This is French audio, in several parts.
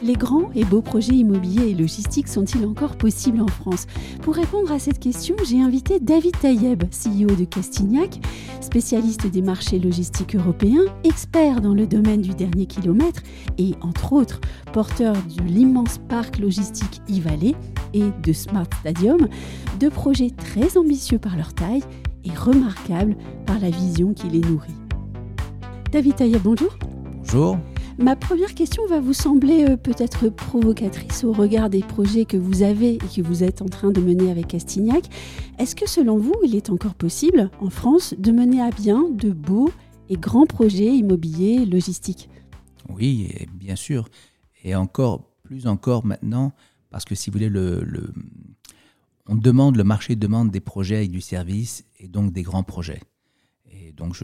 Les grands et beaux projets immobiliers et logistiques sont-ils encore possibles en France? Pour répondre à cette question, j'ai invité David Taïeb, CEO de Castignac, spécialiste des marchés logistiques européens, expert dans le domaine du dernier kilomètre et, entre autres, porteur de l'immense parc logistique e-Valley et de Smart Stadium, deux projets très ambitieux par leur taille et remarquables par la vision qui les nourrit. David Taïeb, bonjour. Bonjour. Ma première question va vous sembler euh, peut-être provocatrice au regard des projets que vous avez et que vous êtes en train de mener avec Castignac. Est-ce que selon vous, il est encore possible en France de mener à bien de beaux et grands projets immobiliers logistiques? Oui, bien sûr. Et encore, plus encore maintenant, parce que si vous voulez, le, on demande, le marché demande des projets avec du service et donc des grands projets. Et donc,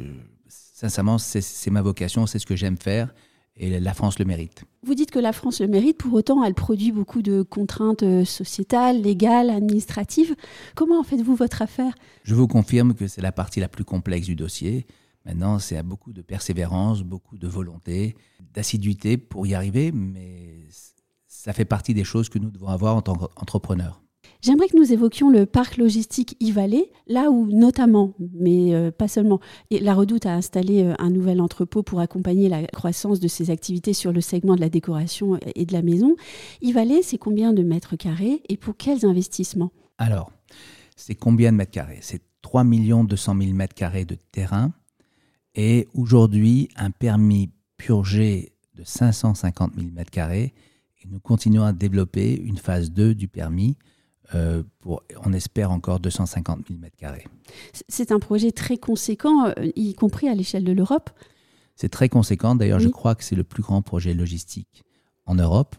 sincèrement, c'est ma vocation, c'est ce que j'aime faire et la France le mérite. Vous dites que la France le mérite, pour autant elle produit beaucoup de contraintes euh, sociétales, légales, administratives. Comment en faites-vous votre affaire? Je vous confirme que c'est la partie la plus complexe du dossier. Maintenant, c'est à beaucoup de persévérance, beaucoup de volonté, d'assiduité pour y arriver, mais ça fait partie des choses que nous devons avoir en tant qu'entrepreneurs. J'aimerais que nous évoquions le parc logistique e là où notamment, mais euh, pas seulement, la Redoute a installé euh, un nouvel entrepôt pour accompagner la croissance de ses activités sur le segment de la décoration et de la maison. e c'est combien de mètres carrés et pour quels investissements? Alors, c'est combien de mètres carrés? C'est 3 200 000 mètres carrés de terrain et aujourd'hui un permis purgé de 550 000 mètres carrés. Nous continuons à développer une phase 2 du permis euh, pour, on espère encore 250 000 mètres carrés. C'est un projet très conséquent, euh, y compris à l'échelle de l'Europe C'est très conséquent. D'ailleurs, je crois que c'est le plus grand projet logistique en Europe.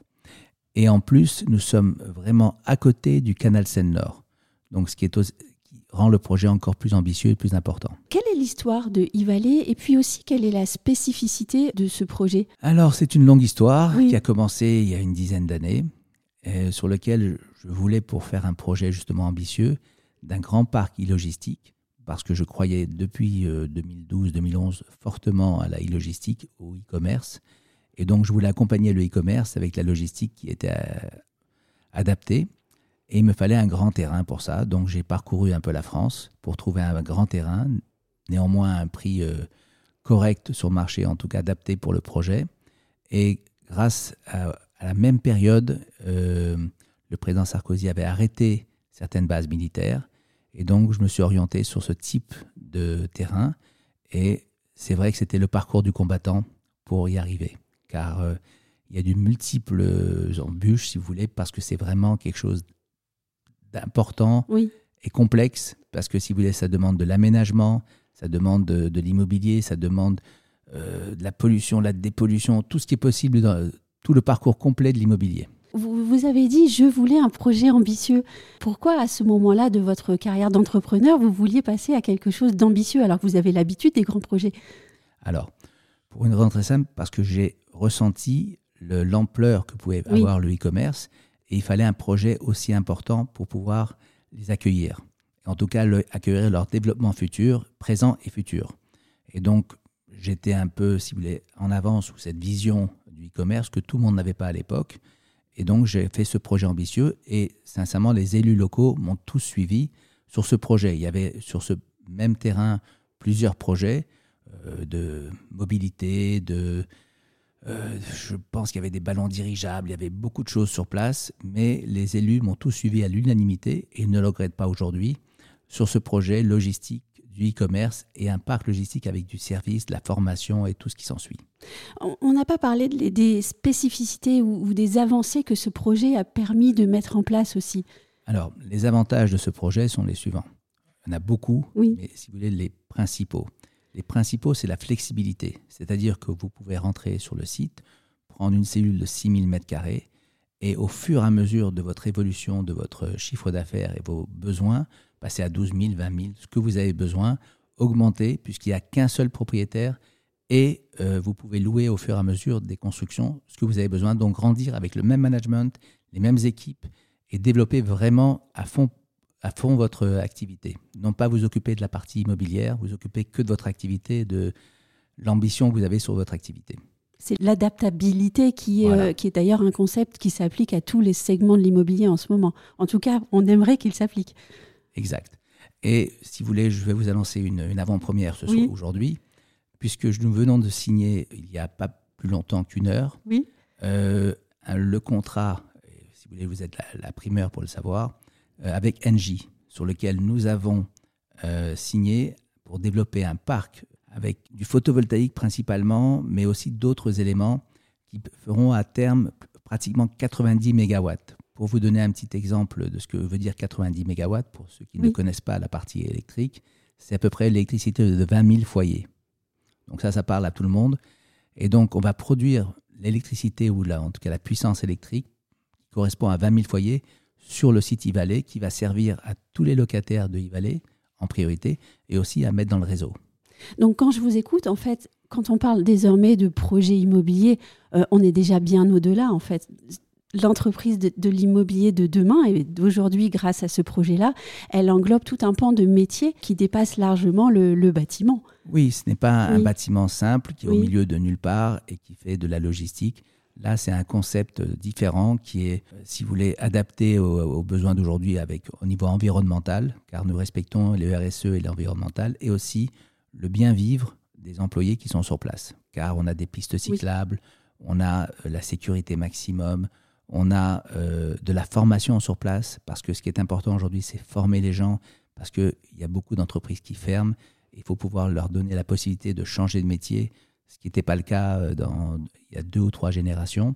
Et en plus, nous sommes vraiment à côté du canal Seine-Nord. Donc, ce qui, est qui rend le projet encore plus ambitieux et plus important. Quelle est l'histoire de e et puis aussi quelle est la spécificité de ce projet? Alors, c'est une longue histoire qui a commencé il y a une dizaine d'années, sur lequel je voulais, pour faire un projet justement ambitieux, d'un grand parc e-logistique, parce que je croyais depuis 2012-2011 euh, fortement à la e-logistique, au e-commerce. Et donc, je voulais accompagner le e-commerce avec la logistique qui était euh, adaptée. Et il me fallait un grand terrain pour ça. Donc, j'ai parcouru un peu la France pour trouver un grand terrain, néanmoins un prix euh, correct sur le marché, en tout cas adapté pour le projet. Et grâce à, la même période, le président Sarkozy avait arrêté certaines bases militaires. Et donc, je me suis orienté sur ce type de terrain. Et c'est vrai que c'était le parcours du combattant pour y arriver. Car euh, il y a de multiples embûches, si vous voulez, parce que c'est vraiment quelque chose d'important et complexe. Parce que, si vous voulez, ça demande de l'aménagement, ça demande de, l'immobilier, ça demande euh, de la pollution, la dépollution, tout ce qui est possible dans tout le parcours complet de l'immobilier. Vous, avez dit, je voulais un projet ambitieux. Pourquoi, à ce moment-là de votre carrière d'entrepreneur, vous vouliez passer à quelque chose d'ambitieux alors que vous avez l'habitude des grands projets? Alors, pour une raison très simple, parce que j'ai ressenti l'ampleur que pouvait avoir le e-commerce et il fallait un projet aussi important pour pouvoir les accueillir. En tout cas, accueillir leur développement futur, présent et futur. Et donc, j'étais un peu, si vous voulez, en avance sous cette vision du e-commerce que tout le monde n'avait pas à l'époque. Et donc, j'ai fait ce projet ambitieux et sincèrement, les élus locaux m'ont tous suivi sur ce projet. Il y avait sur ce même terrain plusieurs projets euh, de mobilité, de, euh, je pense qu'il y avait des ballons dirigeables, il y avait beaucoup de choses sur place, mais les élus m'ont tous suivi à l'unanimité et ne le regrettent pas aujourd'hui sur ce projet logistique du e-commerce et un parc logistique avec du service, de la formation et tout ce qui s'ensuit. On n'a pas parlé des spécificités ou, des avancées que ce projet a permis de mettre en place aussi. Alors, les avantages de ce projet sont les suivants. Il y en a beaucoup, mais si vous voulez, les principaux. Les principaux, c'est la flexibilité. C'est-à-dire que vous pouvez rentrer sur le site, prendre une cellule de 6000 m2 Et au fur et à mesure de votre évolution, de votre chiffre d'affaires et vos besoins, passez à 12 000, 20 000, ce que vous avez besoin, augmenter, puisqu'il n'y a qu'un seul propriétaire et euh, vous pouvez louer au fur et à mesure des constructions ce que vous avez besoin. Donc grandir avec le même management, les mêmes équipes et développer vraiment à fond, à fond votre activité. Non pas vous occuper de la partie immobilière, vous occuper que de votre activité, de l'ambition que vous avez sur votre activité. C'est l'adaptabilité qui, est, euh, qui est d'ailleurs un concept qui s'applique à tous les segments de l'immobilier en ce moment. En tout cas, on aimerait qu'il s'applique. Exact. Et si vous voulez, je vais vous annoncer une, avant-première ce soir aujourd'hui, puisque nous venons de signer il n'y a pas plus longtemps qu'une heure oui. Euh, le contrat, si vous voulez, vous êtes la, primeur pour le savoir, euh, avec Engie, sur lequel nous avons signé pour développer un parc avec du photovoltaïque principalement, mais aussi d'autres éléments qui feront à terme pratiquement 90 MW. Pour vous donner un petit exemple de ce que veut dire 90 MW, pour ceux qui ne connaissent pas la partie électrique, c'est à peu près l'électricité de 20 000 foyers. Donc ça, ça parle à tout le monde. Et donc, on va produire l'électricité, ou en tout cas la puissance électrique, qui correspond à 20 000 foyers, sur le site e qui va servir à tous les locataires de e en priorité, et aussi à mettre dans le réseau. Donc quand je vous écoute, en fait, quand on parle désormais de projets immobiliers, euh, on est déjà bien au-delà, en fait. L'entreprise de, l'immobilier de demain et d'aujourd'hui, grâce à ce projet-là, elle englobe tout un pan de métiers qui dépasse largement le, bâtiment. Oui, ce n'est pas un bâtiment simple qui est au milieu de nulle part et qui fait de la logistique. Là, c'est un concept différent qui est, si vous voulez, adapté aux, besoins d'aujourd'hui avec au niveau environnemental, car nous respectons les RSE et l'environnemental, et aussi le bien vivre des employés qui sont sur place. Car on a des pistes cyclables, on a euh, la sécurité maximum, on a euh, de la formation sur place, parce que ce qui est important aujourd'hui, c'est former les gens, parce qu'il y a beaucoup d'entreprises qui ferment. Il faut pouvoir leur donner la possibilité de changer de métier, ce qui n'était pas le cas euh, dans, il y a deux ou trois générations.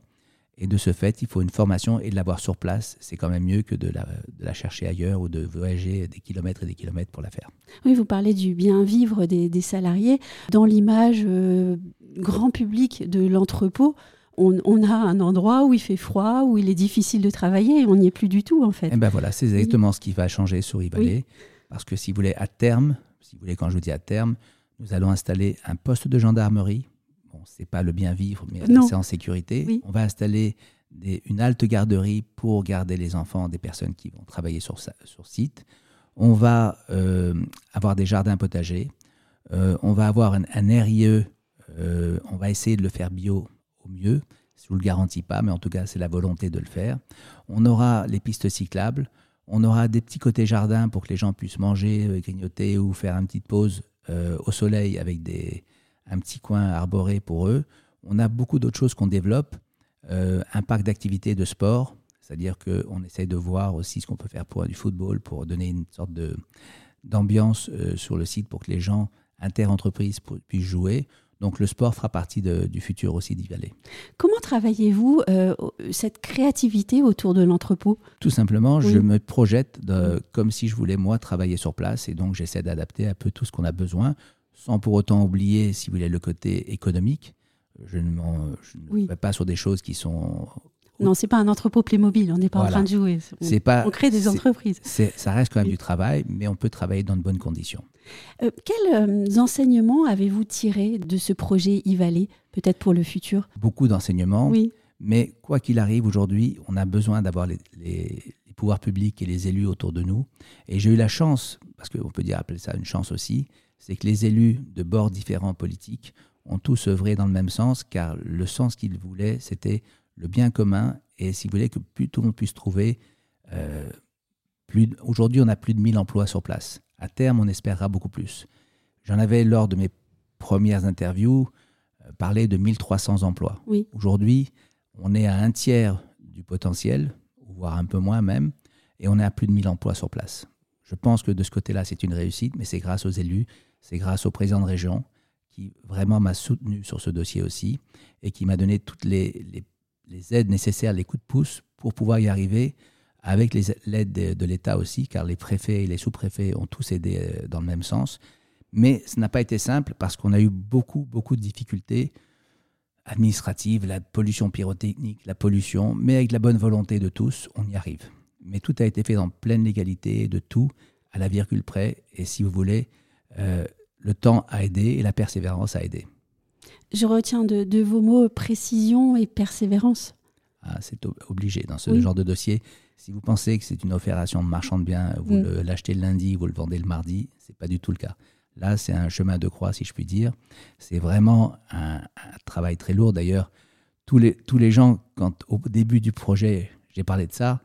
Et de ce fait, il faut une formation et de l'avoir sur place. C'est quand même mieux que de la, chercher ailleurs ou de voyager des kilomètres et des kilomètres pour la faire. Oui, vous parlez du bien vivre des, salariés. Dans l'image euh, grand public de l'entrepôt, on, a un endroit où il fait froid, où il est difficile de travailler, et on n'y est plus du tout en fait. Et eh ben voilà, c'est exactement ce qui va changer sur Ivalé. Parce que si vous voulez, à terme, si vous voulez, quand je vous dis à terme, nous allons installer un poste de gendarmerie bon, c'est pas le bien vivre, mais c'est en sécurité. On va installer une halte garderie pour garder les enfants des personnes qui vont travailler sur, sur site. On va euh, avoir des jardins potagers. Euh, on va avoir un, RIE. Euh, on va essayer de le faire bio mieux. Je ne vous le garantis pas, mais en tout cas, c'est la volonté de le faire. On aura les pistes cyclables. On aura des petits côtés jardins pour que les gens puissent manger, grignoter ou faire une petite pause au soleil avec des, un petit coin arboré pour eux. On a beaucoup d'autres choses qu'on développe. Euh, un parc d'activités de sport, c'est-à-dire qu'on essaye de voir aussi ce qu'on peut faire pour du football, pour donner une sorte d'ambiance euh, sur le site pour que les gens inter-entreprises puissent jouer. Donc le sport fera partie du futur aussi d'Ivalé. Comment travaillez-vous euh, cette créativité autour de l'entrepôt? Tout simplement, je me projette de, comme si je voulais moi travailler sur place et donc j'essaie d'adapter un peu tout ce qu'on a besoin sans pour autant oublier, si vous voulez, le côté économique. Je ne, je vais pas sur des choses qui sont non, c'est pas un entrepôt Playmobil, on n'est pas en train de jouer. On, pas, on crée des entreprises. Ça reste quand même du travail, mais on peut travailler dans de bonnes conditions. Euh, quels euh, enseignements avez-vous tirés de ce projet e peut-être pour le futur? Beaucoup d'enseignements, oui. mais quoi qu'il arrive, aujourd'hui, on a besoin d'avoir les, les, pouvoirs publics et les élus autour de nous. Et j'ai eu la chance, parce qu'on peut dire appeler ça une chance aussi, c'est que les élus de bords différents politiques ont tous œuvré dans le même sens, car le sens qu'ils voulaient, c'était le bien commun, et si vous voulez que plus tout le monde puisse trouver, euh, aujourd'hui on a plus de 1000 emplois sur place. À terme, on espérera beaucoup plus. J'en avais lors de mes premières interviews euh, parlé de 1300 emplois. Oui. Aujourd'hui, on est à un tiers du potentiel, voire un peu moins même, et on est à plus de 1000 emplois sur place. Je pense que de ce côté-là, c'est une réussite, mais c'est grâce aux élus, c'est grâce au président de région qui vraiment m'a soutenu sur ce dossier aussi et qui m'a donné toutes les, aides nécessaires, les coups de pouce pour pouvoir y arriver avec l'aide de, l'État aussi, car les préfets et les sous-préfets ont tous aidé euh, dans le même sens. Mais ce n'a pas été simple parce qu'on a eu beaucoup, beaucoup de difficultés administrative, la pollution pyrotechnique, la pollution, mais avec la bonne volonté de tous, on y arrive. Mais tout a été fait dans pleine légalité, de tout, à la virgule près, et si vous voulez, euh, le temps a aidé et la persévérance a aidé. Je retiens de, vos mots précision et persévérance. Ah, c'est obligé dans ce genre de dossier. Si vous pensez que c'est une opération de marchand de biens, vous mm. l'achetez le lundi, vous le vendez le mardi, c'est pas du tout le cas. Là, c'est un chemin de croix, si je puis dire. C'est vraiment un, travail très lourd. D'ailleurs, tous les, tous les gens, quand au début du projet, j'ai parlé de ça,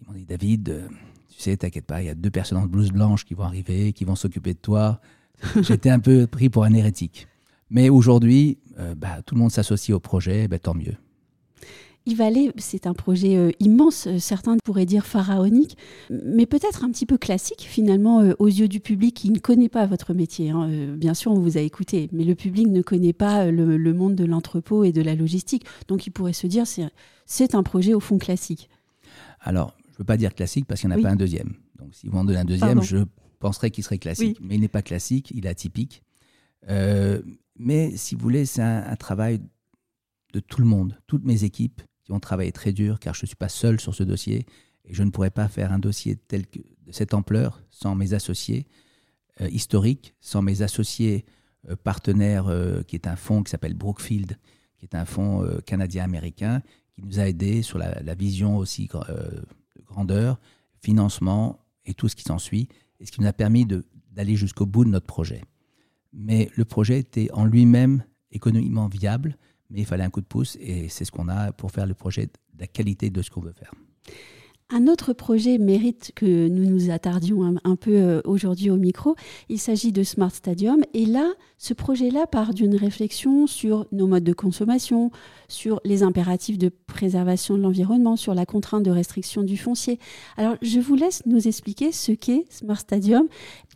ils m'ont dit David, euh, tu sais, t'inquiète pas, il y a deux personnes en blouse blanche qui vont arriver, qui vont s'occuper de toi. J'étais un peu pris pour un hérétique. Mais aujourd'hui, euh, bah, tout le monde s'associe au projet, bah, tant mieux. Ivalé, c'est un projet euh, immense, euh, certains pourraient dire pharaonique, mais peut-être un petit peu classique finalement euh, aux yeux du public qui ne connaît pas votre métier. Hein. bien sûr, on vous a écouté, mais le public ne connaît pas le, monde de l'entrepôt et de la logistique. Donc il pourrait se dire c'est un projet au fond classique. Alors, je ne veux pas dire classique parce qu'il n'y en a pas un deuxième. Donc si vous en donnez un deuxième, je penserais qu'il serait classique. Mais il n'est pas classique, il est atypique. Mais si vous voulez, c'est un travail de tout le monde, toutes mes équipes qui ont travaillé très dur, car je ne suis pas seul sur ce dossier, et je ne pourrais pas faire un dossier tel que, de cette ampleur sans mes associés euh, historiques, sans mes associés euh, partenaires, euh, qui est un fonds qui s'appelle Brookfield, qui est un fonds canadien-américain, qui nous a aidés sur la, la vision aussi de grandeur, financement et tout ce qui s'ensuit, et ce qui nous a permis d'aller jusqu'au bout de notre projet. Mais le projet était en lui-même économiquement viable, mais il fallait un coup de pouce et c'est ce qu'on a pour faire le projet de la qualité de ce qu'on veut faire. Un autre projet mérite que nous nous attardions un, peu euh, aujourd'hui au micro. Il s'agit de Smart Stadium. Et là, ce projet-là part d'une réflexion sur nos modes de consommation, sur les impératifs de préservation de l'environnement, sur la contrainte de restriction du foncier. Alors, je vous laisse nous expliquer ce qu'est Smart Stadium,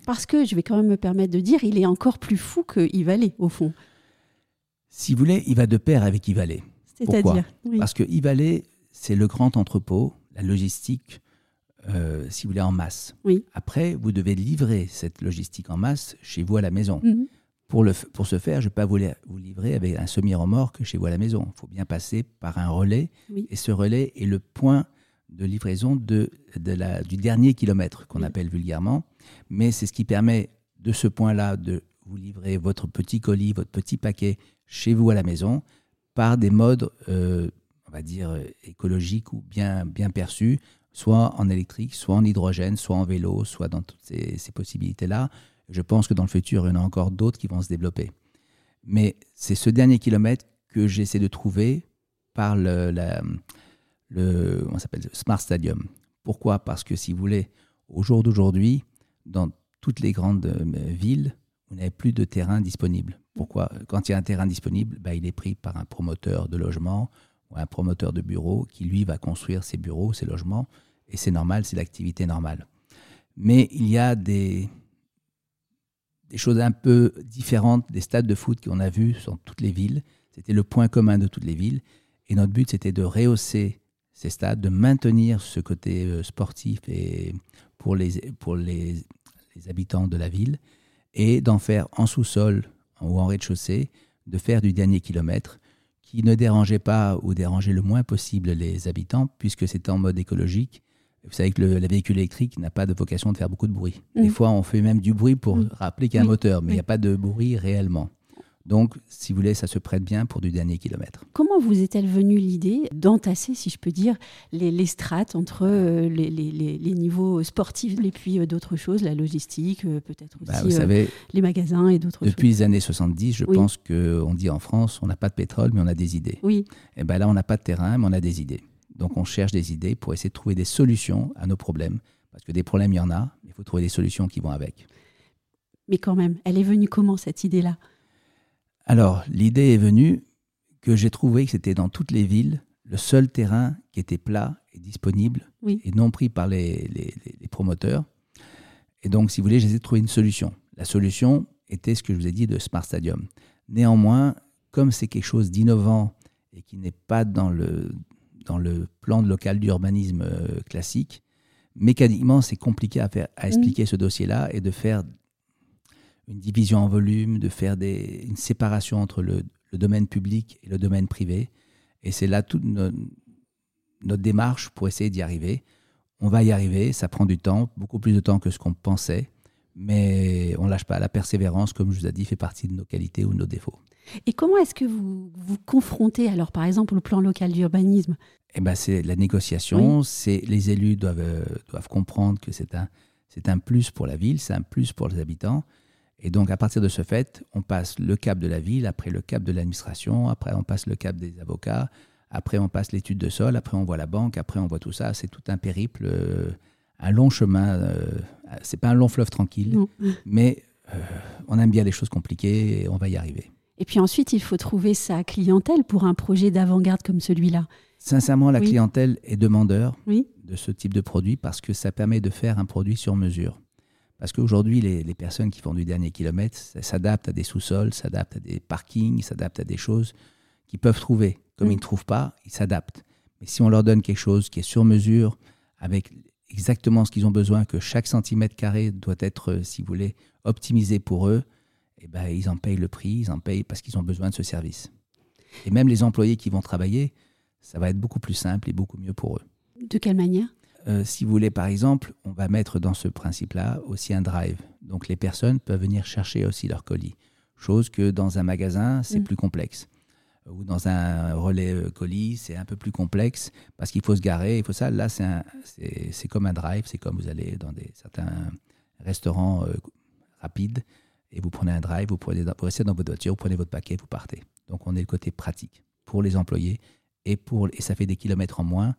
parce que je vais quand même me permettre de dire, il est encore plus fou que Ivalé, au fond. Si vous voulez, il va de pair avec Ivalé. C'est-à-dire Parce que Ivalé, c'est le grand entrepôt, la logistique, euh, si vous voulez, en masse. Oui. Après, vous devez livrer cette logistique en masse chez vous à la maison. Mhm. Pour, le, pour ce faire, je ne vais pas vous, vous livrer avec un semi-remorque chez vous à la maison. Il faut bien passer par un relais. Et ce relais est le point de livraison de, de la, du dernier kilomètre, qu'on appelle vulgairement. Mais c'est ce qui permet de ce point-là de vous livrer votre petit colis, votre petit paquet chez vous à la maison par des modes, euh, on va dire, écologiques ou bien, bien perçus, soit en électrique, soit en hydrogène, soit en vélo, soit dans toutes ces, possibilités-là. Je pense que dans le futur, il y en a encore d'autres qui vont se développer. Mais c'est ce dernier kilomètre que j'essaie de trouver par le, le s'appelle, Smart Stadium. Pourquoi? Parce que si vous voulez, au jour d'aujourd'hui, dans toutes les grandes euh, villes, vous n'avez plus de terrain disponible. Pourquoi? Quand il y a un terrain disponible, bah, il est pris par un promoteur de logement ou un promoteur de bureau qui, lui, va construire ses bureaux, ses logements, et c'est normal, c'est l'activité normale. Mais il y a des, des choses un peu différentes des stades de foot qu'on a vus dans toutes les villes. C'était le point commun de toutes les villes. Et notre but, c'était de rehausser ces stades, de maintenir ce côté euh, sportif et pour les, pour les habitants de la ville, et d'en faire en sous-sol ou en rez-de-chaussée, de faire du dernier kilomètre qui ne dérangeait pas ou dérangeait le moins possible les habitants, puisque c'était en mode écologique. Vous savez que le, véhicule électrique n'a pas de vocation de faire beaucoup de bruit. Des mmh. fois, on fait même du bruit pour mmh. rappeler qu'il y a un moteur, mais il n'y a pas de bruit réellement. Donc, si vous voulez, ça se prête bien pour du dernier kilomètre. Comment vous est-elle venue l'idée d'entasser, si je peux dire, les, strates entre euh, les, niveaux sportifs et puis euh, d'autres choses, la logistique, euh, peut-être bah, aussi les magasins et d'autres choses? Depuis les années 70, je pense qu'on dit en France, on n'a pas de pétrole, mais on a des idées. Oui. Et bien là, on n'a pas de terrain, mais on a des idées. Donc, on cherche des idées pour essayer de trouver des solutions à nos problèmes. Parce que des problèmes, il y en a, il faut trouver des solutions qui vont avec. Mais quand même, elle est venue comment cette idée-là? Alors, l'idée est venue que j'ai trouvé que c'était dans toutes les villes le seul terrain qui était plat et disponible et non pris par les, promoteurs. Et donc, si vous voulez, j'ai essayé de trouver une solution. La solution était ce que je vous ai dit de Smart Stadium. Néanmoins, comme c'est quelque chose d'innovant et qui n'est pas dans le, dans le plan local d'urbanisme euh, classique, mécaniquement, c'est compliqué à, faire, à expliquer ce dossier-là et de faire une division en volume, de faire des, une séparation entre le, le domaine public et le domaine privé. Et c'est là toute notre démarche pour essayer d'y arriver. On va y arriver, ça prend du temps, beaucoup plus de temps que ce qu'on pensait, mais on ne lâche pas. La persévérance, comme je vous ai dit, fait partie de nos qualités ou de nos défauts. Et comment est-ce que vous vous confrontez, alors par exemple, au plan local d'urbanisme? Eh ben, C'est la négociation, c'est les élus doivent, euh, doivent comprendre que c'est un, c'est un plus pour la ville, c'est un plus pour les habitants. Et donc, à partir de ce fait, on passe le cap de la ville, après le cap de l'administration, après on passe le cap des avocats, après on passe l'étude de sol, après on voit la banque, après on voit tout ça. C'est tout un périple, euh, un long chemin. Euh, c'est pas un long fleuve tranquille, mais euh, on aime bien les choses compliquées et on va y arriver. Et puis ensuite, il faut trouver sa clientèle pour un projet d'avant-garde comme celui-là. Sincèrement, la clientèle est demandeur de ce type de produit parce que ça permet de faire un produit sur mesure. Parce qu'aujourd'hui, les, les, personnes qui font du dernier kilomètre s'adaptent à des sous-sols, s'adaptent à des parkings, s'adaptent à des choses qu'ils peuvent trouver. Comme mm. ils ne trouvent pas, ils s'adaptent. Mais si on leur donne quelque chose qui est sur mesure, avec exactement ce qu'ils ont besoin, que chaque centimètre carré doit être, euh, si vous voulez, optimisé pour eux, eh ben, ils en payent le prix, ils en payent parce qu'ils ont besoin de ce service. Et même les employés qui vont travailler, ça va être beaucoup plus simple et beaucoup mieux pour eux. De quelle manière? Euh, si vous voulez, par exemple, on va mettre dans ce principe-là aussi un drive. Donc les personnes peuvent venir chercher aussi leur colis. Chose que dans un magasin, c'est mm. plus complexe. Ou dans un relais euh, colis, c'est un peu plus complexe parce qu'il faut se garer, il faut ça. Là, c'est comme un drive, c'est comme vous allez dans des, certains restaurants euh, rapides et vous prenez un drive, vous, prenez, vous restez dans votre voiture, vous prenez votre paquet, vous partez. Donc on est le côté pratique pour les employés et, pour, et ça fait des kilomètres en moins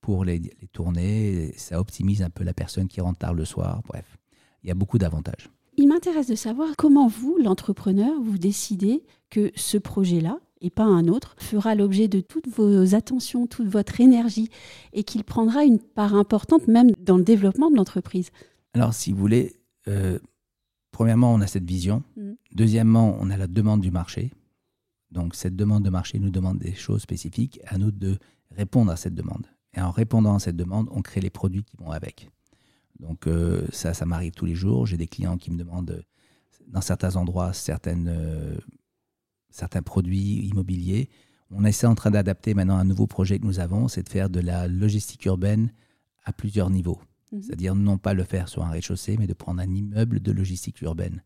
pour les, tournées. Ça optimise un peu la personne qui rentre tard le soir. Bref, il y a beaucoup d'avantages. Il m'intéresse de savoir comment vous, l'entrepreneur, vous décidez que ce projet-là, et pas un autre, fera l'objet de toutes vos attentions, toute votre énergie, et qu'il prendra une part importante même dans le développement de l'entreprise. Alors, si vous voulez, euh, premièrement, on a cette vision. Mm. Deuxièmement, on a la demande du marché. Donc, cette demande de marché nous demande des choses spécifiques. À nous de répondre à cette demande. Et en répondant à cette demande, on crée les produits qui vont avec. Donc euh, ça, ça m'arrive tous les jours. J'ai des clients qui me demandent, euh, dans certains endroits, certaines, euh, certains produits immobiliers. On essaie en train d'adapter maintenant un nouveau projet que nous avons, c'est de faire de la logistique urbaine à plusieurs niveaux. Mhm. C'est-à-dire non pas le faire sur un rez-de-chaussée, mais de prendre un immeuble de logistique urbaine.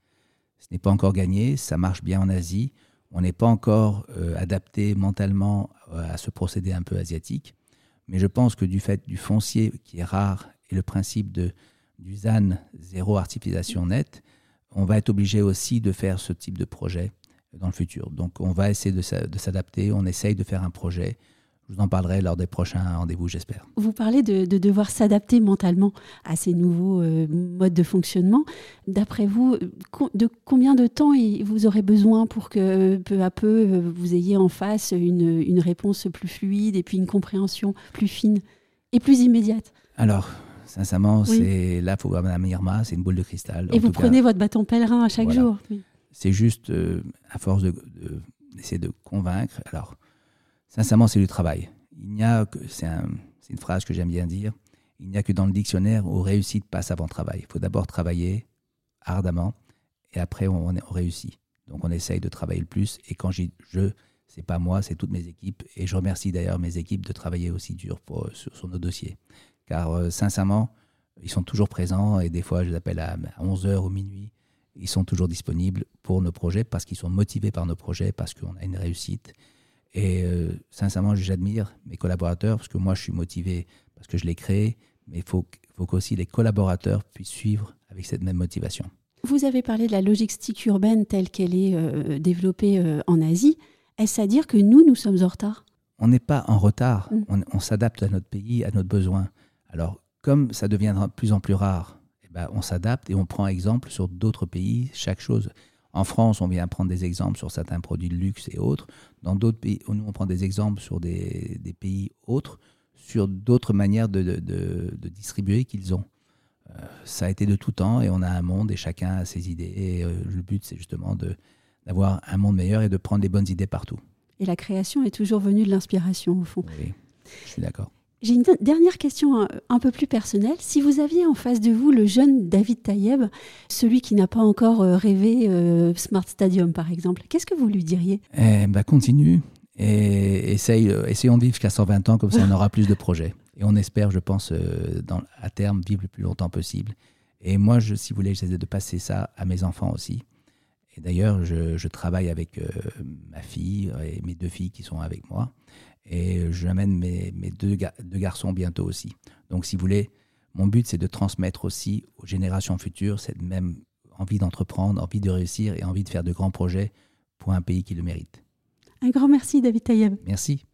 Ce n'est pas encore gagné, ça marche bien en Asie. On n'est pas encore adapté mentalement à ce procédé un peu asiatique. Mais je pense que du fait du foncier qui est rare et le principe de, du ZAN, zéro artificialisation nette, on va être obligé aussi de faire ce type de projet dans le futur. Donc on va essayer de s'adapter, on essaye de faire un projet je vous en parlerai lors des prochains rendez-vous, j'espère. Vous parlez de, devoir s'adapter mentalement à ces nouveaux euh, modes de fonctionnement. D'après vous, de combien de temps vous aurez besoin pour que peu à peu euh, vous ayez en face une, réponse plus fluide et puis une compréhension plus fine et plus immédiate? Alors, sincèrement, c'est là, il faut voir Mme Irma, c'est une boule de cristal. Et vous prenez votre bâton pèlerin à chaque jour. C'est juste, euh, à force d'essayer de, de convaincre. Alors, Sincèrement, c'est du travail. Il n'y a que, c'est une phrase que j'aime bien dire, il n'y a que dans le dictionnaire où réussite passe avant travail. Il faut d'abord travailler ardemment et après on, réussit. Donc on essaye de travailler le plus. Et quand j'ai je, c'est pas moi, c'est toutes mes équipes. Et je remercie d'ailleurs mes équipes de travailler aussi dur sur, nos dossiers. Car euh, sincèrement, ils sont toujours présents et des fois je les appelle à, 11h ou minuit. Ils sont toujours disponibles pour nos projets parce qu'ils sont motivés par nos projets, parce qu'on a une réussite et euh, sincèrement, j'admire mes collaborateurs parce que moi, je suis motivé parce que je l'ai créé, mais il faut, faut qu'aussi les collaborateurs puissent suivre avec cette même motivation. Vous avez parlé de la logistique urbaine telle qu'elle est euh, développée euh, en Asie. Est-ce à dire que nous, nous sommes en retard? On n'est pas en retard. Mm. On, s'adapte à notre pays, à notre besoin. Alors, comme ça deviendra de plus en plus rare, eh ben, on s'adapte et on prend exemple sur d'autres pays, chaque chose. En France, on vient prendre des exemples sur certains produits de luxe et autres. Dans d'autres pays, nous, on prend des exemples sur des, pays autres, sur d'autres manières de, distribuer qu'ils ont. Euh, ça a été de tout temps et on a un monde et chacun a ses idées. Et euh, le but, c'est justement d'avoir un monde meilleur et de prendre les bonnes idées partout. Et la création est toujours venue de l'inspiration, au fond. Oui, je suis d'accord. J'ai une dernière question un, peu plus personnelle. Si vous aviez en face de vous le jeune David Tayeb, celui qui n'a pas encore euh, rêvé euh, Smart Stadium par exemple, qu'est-ce que vous lui diriez? Eh ben, Continue et essaye, euh, essayons de vivre jusqu'à 120 ans, comme ça on aura plus de projets. Et on espère, je pense, à terme, vivre le plus longtemps possible. Et moi, je, si vous voulez, j'essaie de passer ça à mes enfants aussi. Et d'ailleurs, je, travaille avec ma fille et mes deux filles qui sont avec moi. Et j'amène mes, mes deux, deux, garçons bientôt aussi. Donc, si vous voulez, mon but, c'est de transmettre aussi aux générations futures cette même envie d'entreprendre, envie de réussir et envie de faire de grands projets pour un pays qui le mérite. Un grand merci, David Tayeb. Merci.